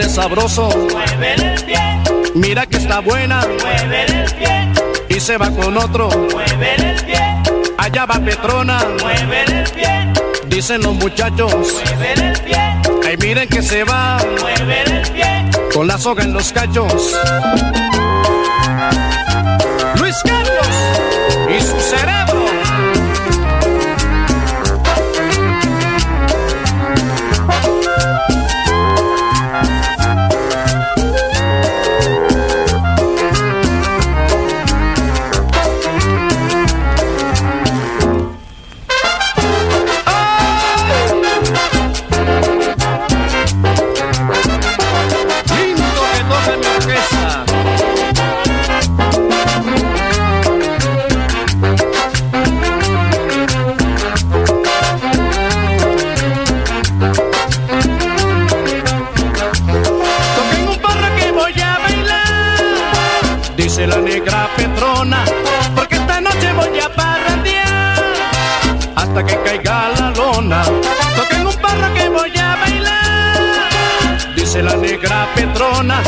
sabroso. Muévele el pie, Mira que está buena muévele el pie, y se va con otro. muévele el pie, Allá va Petrona, muévele el pie, dicen los muchachos. muévele el pie, Ay, miren que se va muévele el pie. con la soga en los cachos. Negra Petrona, porque esta noche voy a parrandear hasta que caiga la lona. Toquen un barra que voy a bailar. Dice la negra Petrona,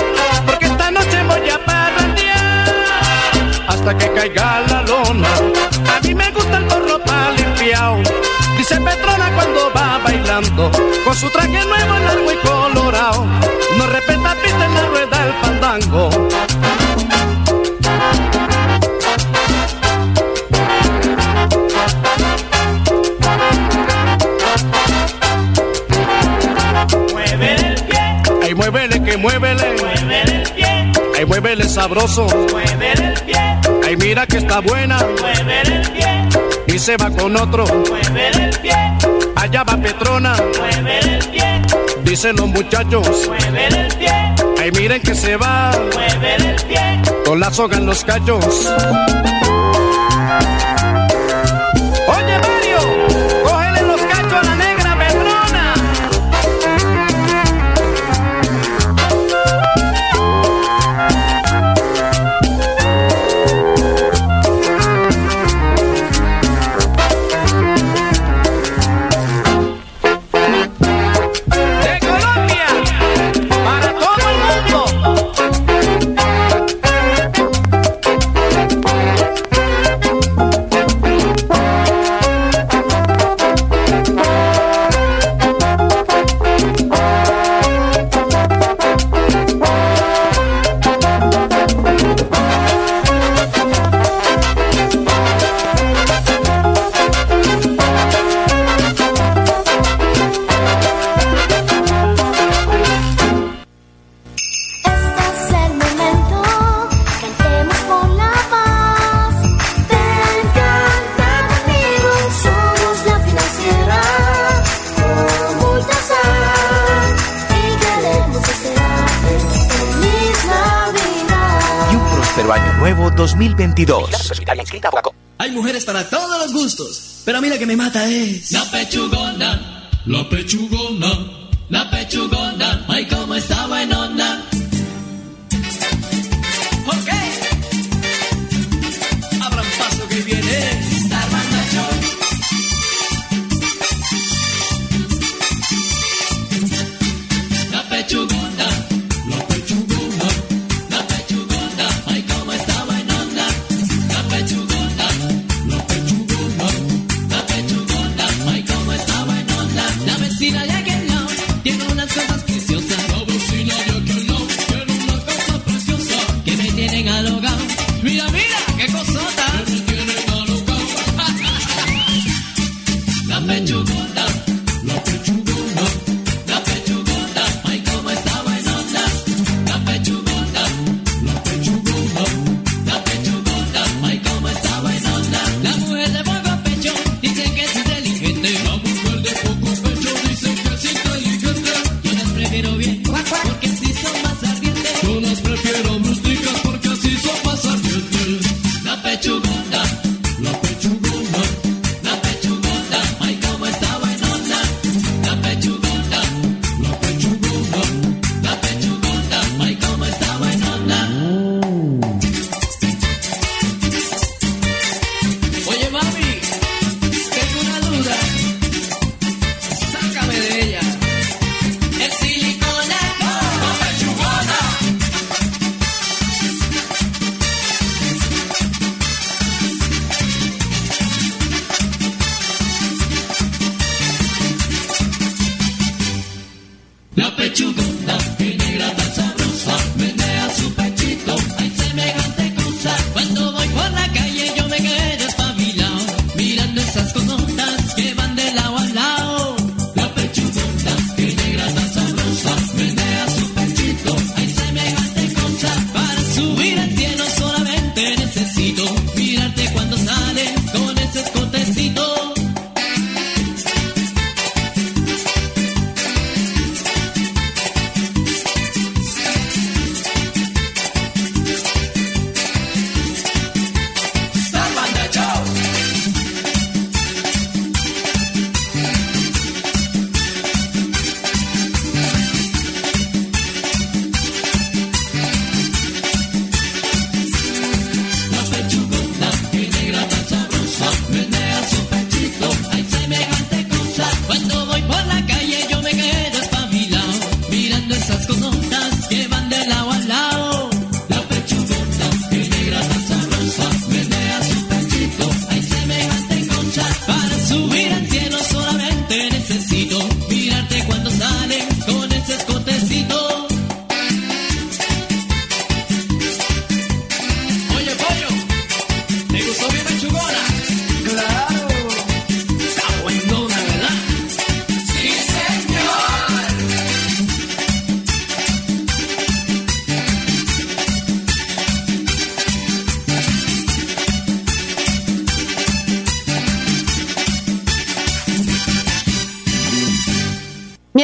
porque esta noche voy a parrandear hasta que caiga la lona. A mí me gusta el gorro pa' limpiao. Dice Petrona cuando va bailando, con su traje nuevo largo y colorado. No respeta pista en la rueda el pandango. Muévele muévele, muévele el pie, ay, muévele sabroso. muévele el pie, Ay, mira que está buena muévele el pie, y se va con otro. muévele el pie, Allá va Petrona, muévele el pie, dicen los muchachos. muévele el pie, Ay, miren que se va muévele el pie. con la soga en los cachos. 2022. Hay mujeres para todos los gustos, pero a mí la que me mata es La pechugona, la pechugona, la pechugona, ay cómo está buenona.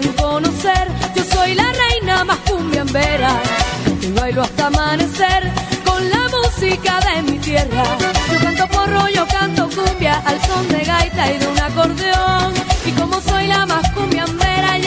Quieren conocer, yo soy la reina más cumbiambera. Que bailo hasta amanecer con la música de mi tierra. Yo canto porro, yo canto cumbia al son de gaita y de un acordeón. Y como soy la más cumbiambera,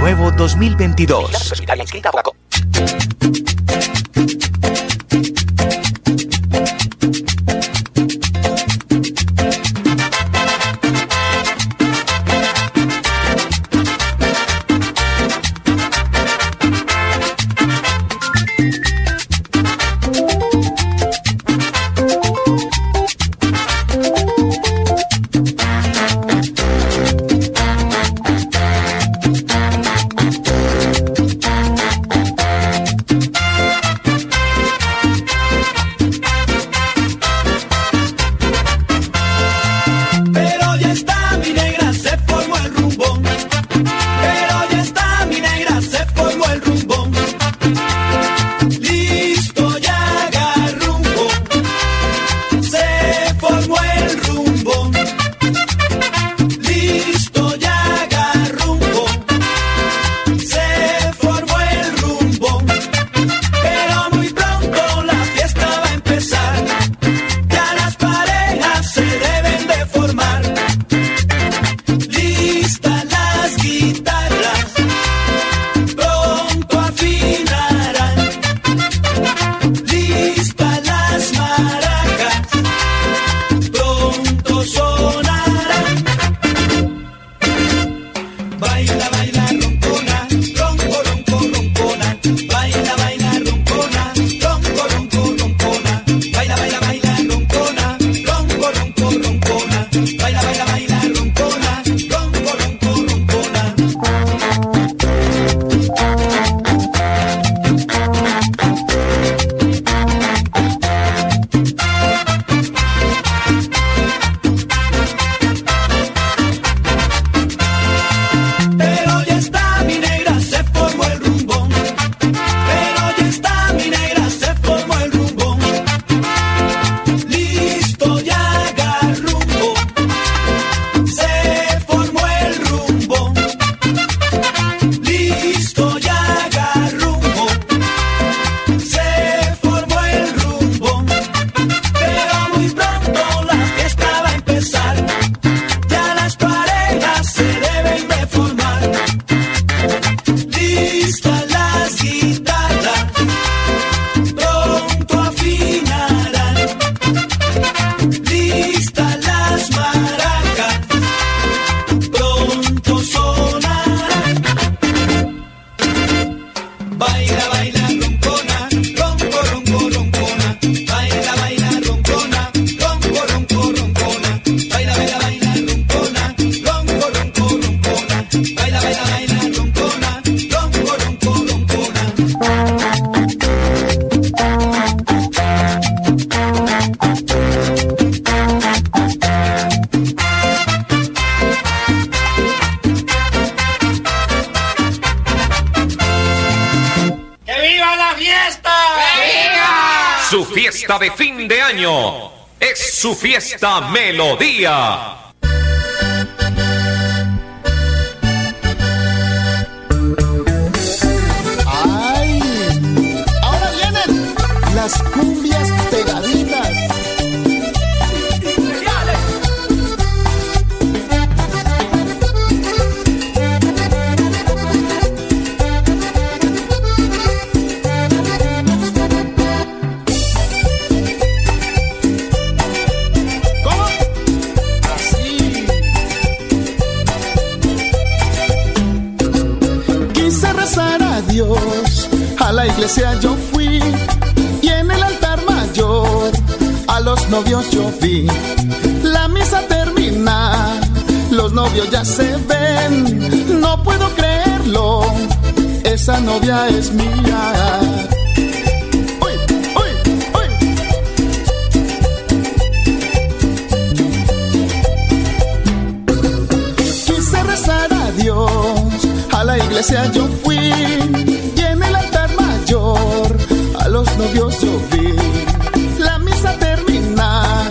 nuevo 2022. de fin de año. Es su fiesta Melodía es mía. Quise rezar a Dios, a la iglesia yo fui, y en el altar mayor, a los novios yo vi. La misa termina,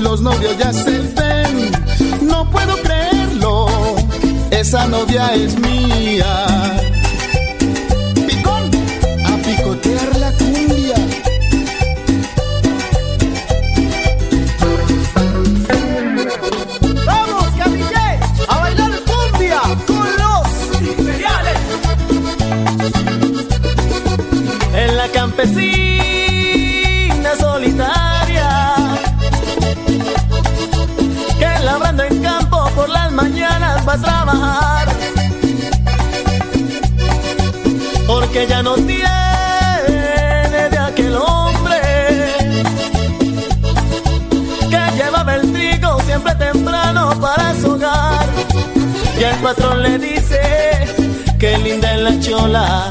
los novios ya se ven, no puedo creerlo, esa novia es mía. que labrando en campo por las mañanas va a trabajar. Porque ya no tiene de aquel hombre que llevaba el trigo siempre temprano para su hogar. Y el patrón le dice, qué linda es la chola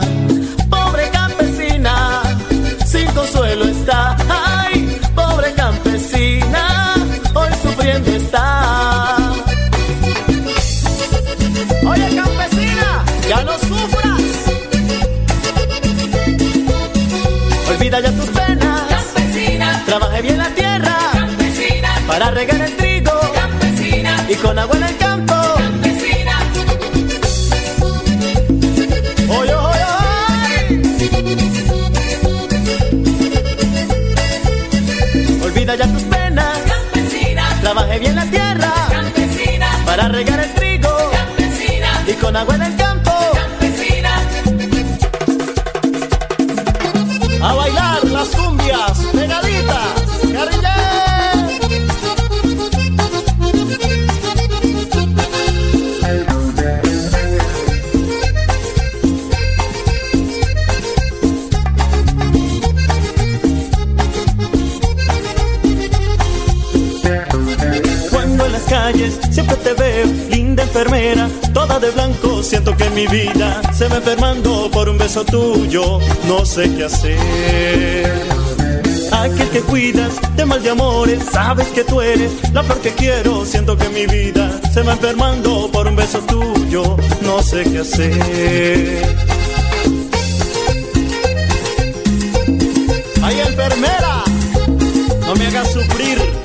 para regar el trigo, campesina, y con agua toda de blanco, siento que mi vida se va enfermando por un beso tuyo, no sé qué hacer. Aquel que cuidas de mal de amores, sabes que tú eres la flor que quiero, siento que mi vida se va enfermando por un beso tuyo, no sé qué hacer. Ay, enfermera, no me hagas sufrir.